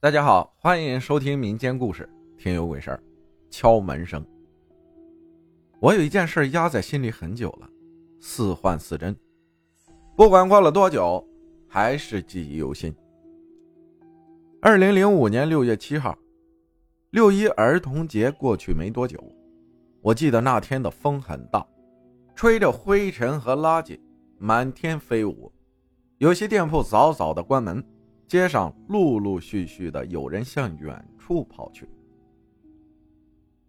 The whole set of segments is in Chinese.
大家好，欢迎收听民间故事《听有鬼事儿》。敲门声。我有一件事压在心里很久了，似幻似真。不管过了多久，还是记忆犹新。二零零五年六月七号，六一儿童节过去没多久，我记得那天的风很大，吹着灰尘和垃圾满天飞舞，有些店铺早早的关门。街上陆陆续续的有人向远处跑去。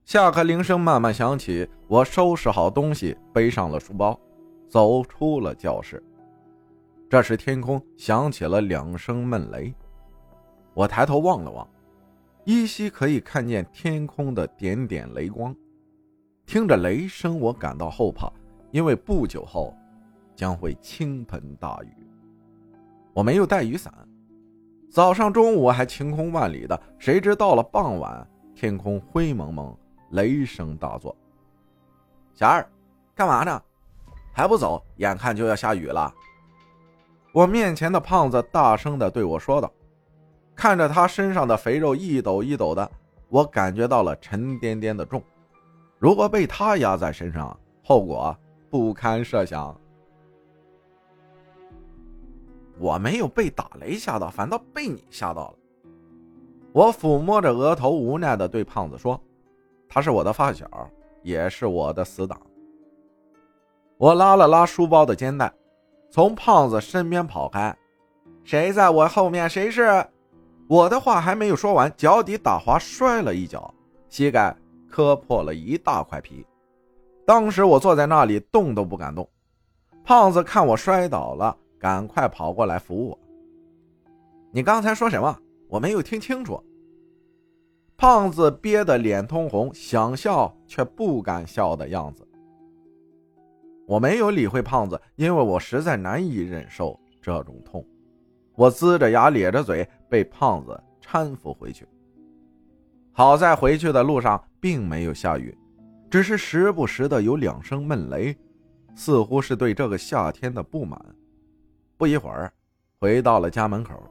下课铃声慢慢响起，我收拾好东西，背上了书包，走出了教室。这时天空响起了两声闷雷，我抬头望了望，依稀可以看见天空的点点雷光。听着雷声，我感到后怕，因为不久后将会倾盆大雨。我没有带雨伞。早上、中午还晴空万里的，谁知到了傍晚，天空灰蒙蒙，雷声大作。小二，干嘛呢？还不走？眼看就要下雨了。我面前的胖子大声的对我说道。看着他身上的肥肉一抖一抖的，我感觉到了沉甸甸的重。如果被他压在身上，后果不堪设想。我没有被打雷吓到，反倒被你吓到了。我抚摸着额头，无奈的对胖子说：“他是我的发小，也是我的死党。”我拉了拉书包的肩带，从胖子身边跑开。谁在我后面？谁是？我的话还没有说完，脚底打滑，摔了一跤，膝盖磕破了一大块皮。当时我坐在那里，动都不敢动。胖子看我摔倒了。赶快跑过来扶我！你刚才说什么？我没有听清楚。胖子憋得脸通红，想笑却不敢笑的样子。我没有理会胖子，因为我实在难以忍受这种痛。我呲着牙咧着嘴，被胖子搀扶回去。好在回去的路上并没有下雨，只是时不时的有两声闷雷，似乎是对这个夏天的不满。不一会儿，回到了家门口，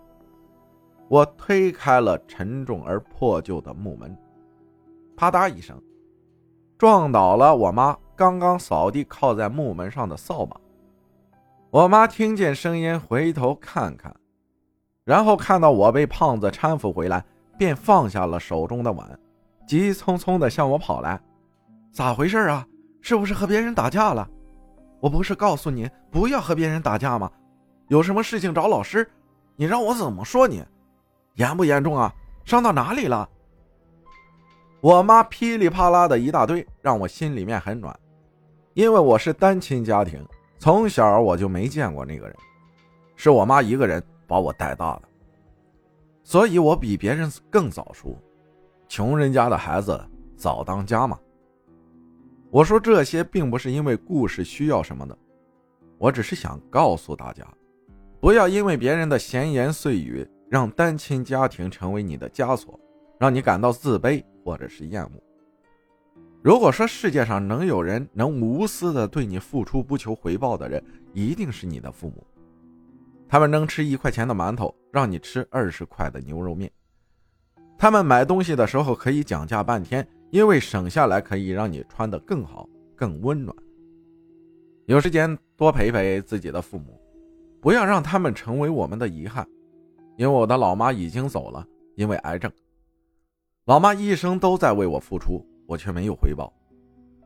我推开了沉重而破旧的木门，啪嗒一声，撞倒了我妈刚刚扫地靠在木门上的扫把。我妈听见声音，回头看看，然后看到我被胖子搀扶回来，便放下了手中的碗，急匆匆地向我跑来：“咋回事啊？是不是和别人打架了？我不是告诉你不要和别人打架吗？”有什么事情找老师？你让我怎么说你？严不严重啊？伤到哪里了？我妈噼里啪啦的一大堆，让我心里面很暖。因为我是单亲家庭，从小我就没见过那个人，是我妈一个人把我带大的，所以我比别人更早熟。穷人家的孩子早当家嘛。我说这些并不是因为故事需要什么的，我只是想告诉大家。不要因为别人的闲言碎语，让单亲家庭成为你的枷锁，让你感到自卑或者是厌恶。如果说世界上能有人能无私的对你付出不求回报的人，一定是你的父母。他们能吃一块钱的馒头，让你吃二十块的牛肉面；他们买东西的时候可以讲价半天，因为省下来可以让你穿得更好、更温暖。有时间多陪陪自己的父母。不要让他们成为我们的遗憾，因为我的老妈已经走了，因为癌症。老妈一生都在为我付出，我却没有回报，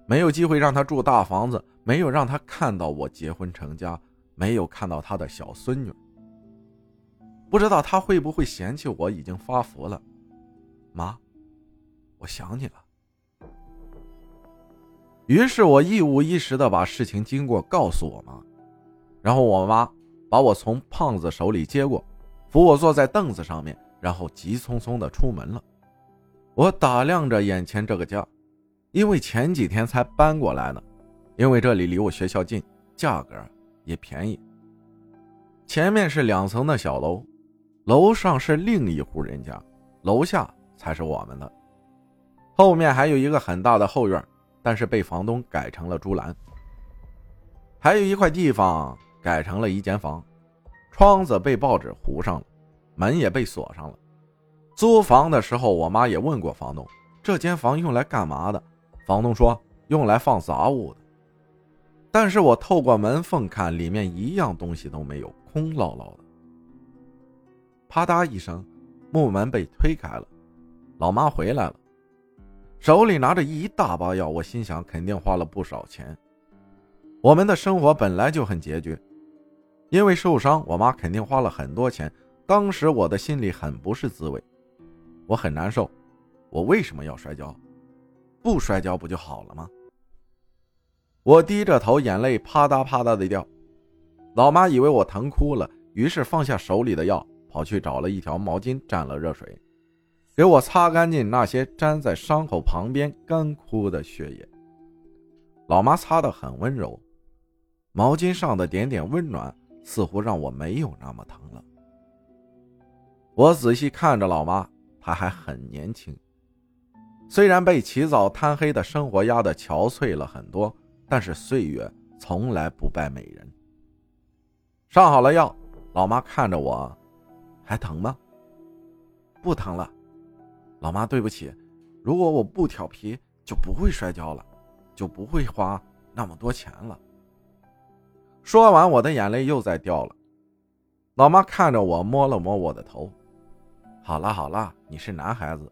没有机会让她住大房子，没有让她看到我结婚成家，没有看到她的小孙女。不知道她会不会嫌弃我已经发福了？妈，我想你了。于是我一五一十的把事情经过告诉我妈，然后我妈。把我从胖子手里接过，扶我坐在凳子上面，然后急匆匆的出门了。我打量着眼前这个家，因为前几天才搬过来的，因为这里离我学校近，价格也便宜。前面是两层的小楼，楼上是另一户人家，楼下才是我们的。后面还有一个很大的后院，但是被房东改成了猪栏。还有一块地方。改成了一间房，窗子被报纸糊上了，门也被锁上了。租房的时候，我妈也问过房东，这间房用来干嘛的？房东说用来放杂物的。但是我透过门缝看，里面一样东西都没有，空落落的。啪嗒一声，木门被推开了，老妈回来了，手里拿着一大包药。我心想，肯定花了不少钱。我们的生活本来就很拮据，因为受伤，我妈肯定花了很多钱。当时我的心里很不是滋味，我很难受。我为什么要摔跤？不摔跤不就好了吗？我低着头，眼泪啪嗒啪嗒的掉。老妈以为我疼哭了，于是放下手里的药，跑去找了一条毛巾，蘸了热水，给我擦干净那些粘在伤口旁边干枯的血液。老妈擦得很温柔，毛巾上的点点温暖似乎让我没有那么疼了。我仔细看着老妈，她还很年轻，虽然被起早贪黑的生活压得憔悴了很多。但是岁月从来不败美人。上好了药，老妈看着我，还疼吗？不疼了。老妈，对不起，如果我不调皮，就不会摔跤了，就不会花那么多钱了。说完，我的眼泪又在掉了。老妈看着我，摸了摸我的头。好了好了，你是男孩子，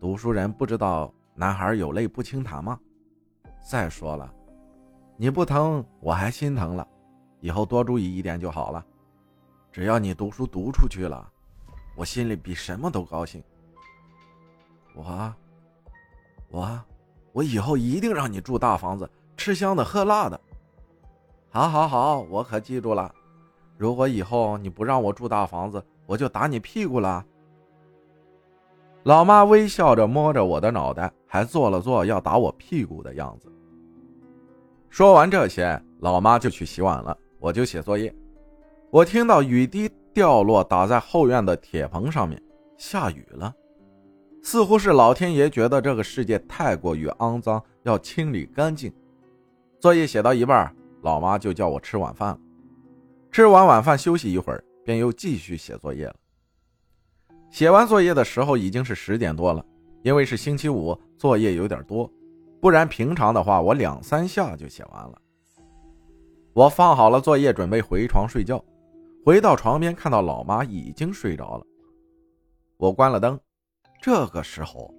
读书人不知道男孩有泪不轻弹吗？再说了。你不疼，我还心疼了。以后多注意一点就好了。只要你读书读出去了，我心里比什么都高兴。我，我，我以后一定让你住大房子，吃香的喝辣的。好，好，好，我可记住了。如果以后你不让我住大房子，我就打你屁股了。老妈微笑着摸着我的脑袋，还做了做要打我屁股的样子。说完这些，老妈就去洗碗了，我就写作业。我听到雨滴掉落，打在后院的铁棚上面。下雨了，似乎是老天爷觉得这个世界太过于肮脏，要清理干净。作业写到一半，老妈就叫我吃晚饭了。吃完晚饭休息一会儿，便又继续写作业了。写完作业的时候已经是十点多了，因为是星期五，作业有点多。不然平常的话，我两三下就写完了。我放好了作业，准备回床睡觉。回到床边，看到老妈已经睡着了。我关了灯。这个时候，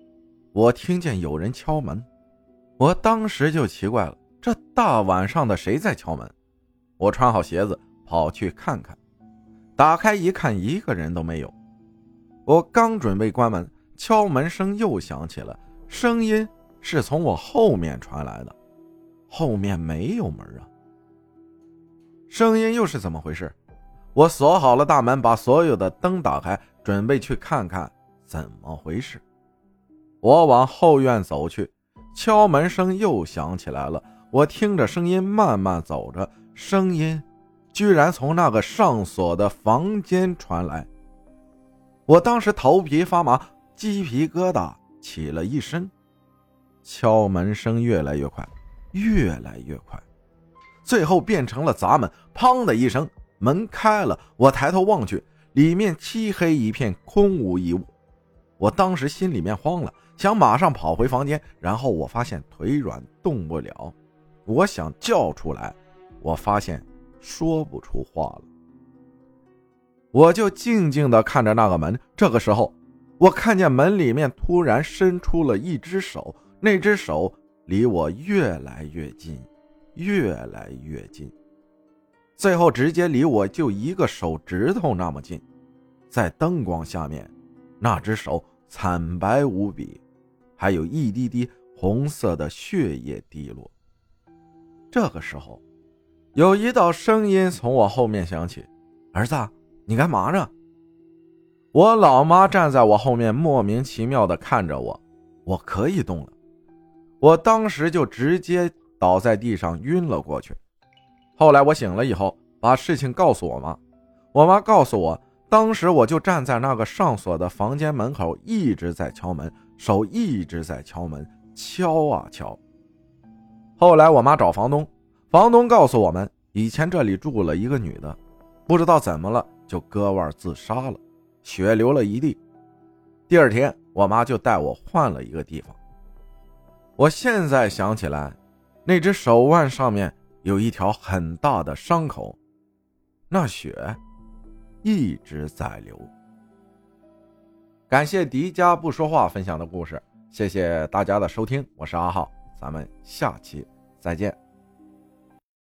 我听见有人敲门。我当时就奇怪了，这大晚上的谁在敲门？我穿好鞋子跑去看看，打开一看，一个人都没有。我刚准备关门，敲门声又响起了，声音。是从我后面传来的，后面没有门啊！声音又是怎么回事？我锁好了大门，把所有的灯打开，准备去看看怎么回事。我往后院走去，敲门声又响起来了。我听着声音慢慢走着，声音居然从那个上锁的房间传来。我当时头皮发麻，鸡皮疙瘩起了一身。敲门声越来越快，越来越快，最后变成了砸门。砰的一声，门开了。我抬头望去，里面漆黑一片，空无一物。我当时心里面慌了，想马上跑回房间。然后我发现腿软，动不了。我想叫出来，我发现说不出话了。我就静静地看着那个门。这个时候，我看见门里面突然伸出了一只手。那只手离我越来越近，越来越近，最后直接离我就一个手指头那么近。在灯光下面，那只手惨白无比，还有一滴滴红色的血液滴落。这个时候，有一道声音从我后面响起：“儿子，你干嘛呢？”我老妈站在我后面，莫名其妙的看着我。我可以动了。我当时就直接倒在地上晕了过去。后来我醒了以后，把事情告诉我妈。我妈告诉我，当时我就站在那个上锁的房间门口，一直在敲门，手一直在敲门，敲啊敲。后来我妈找房东，房东告诉我们，以前这里住了一个女的，不知道怎么了就割腕自杀了，血流了一地。第二天，我妈就带我换了一个地方。我现在想起来，那只手腕上面有一条很大的伤口，那血一直在流。感谢迪迦不说话分享的故事，谢谢大家的收听，我是阿浩，咱们下期再见。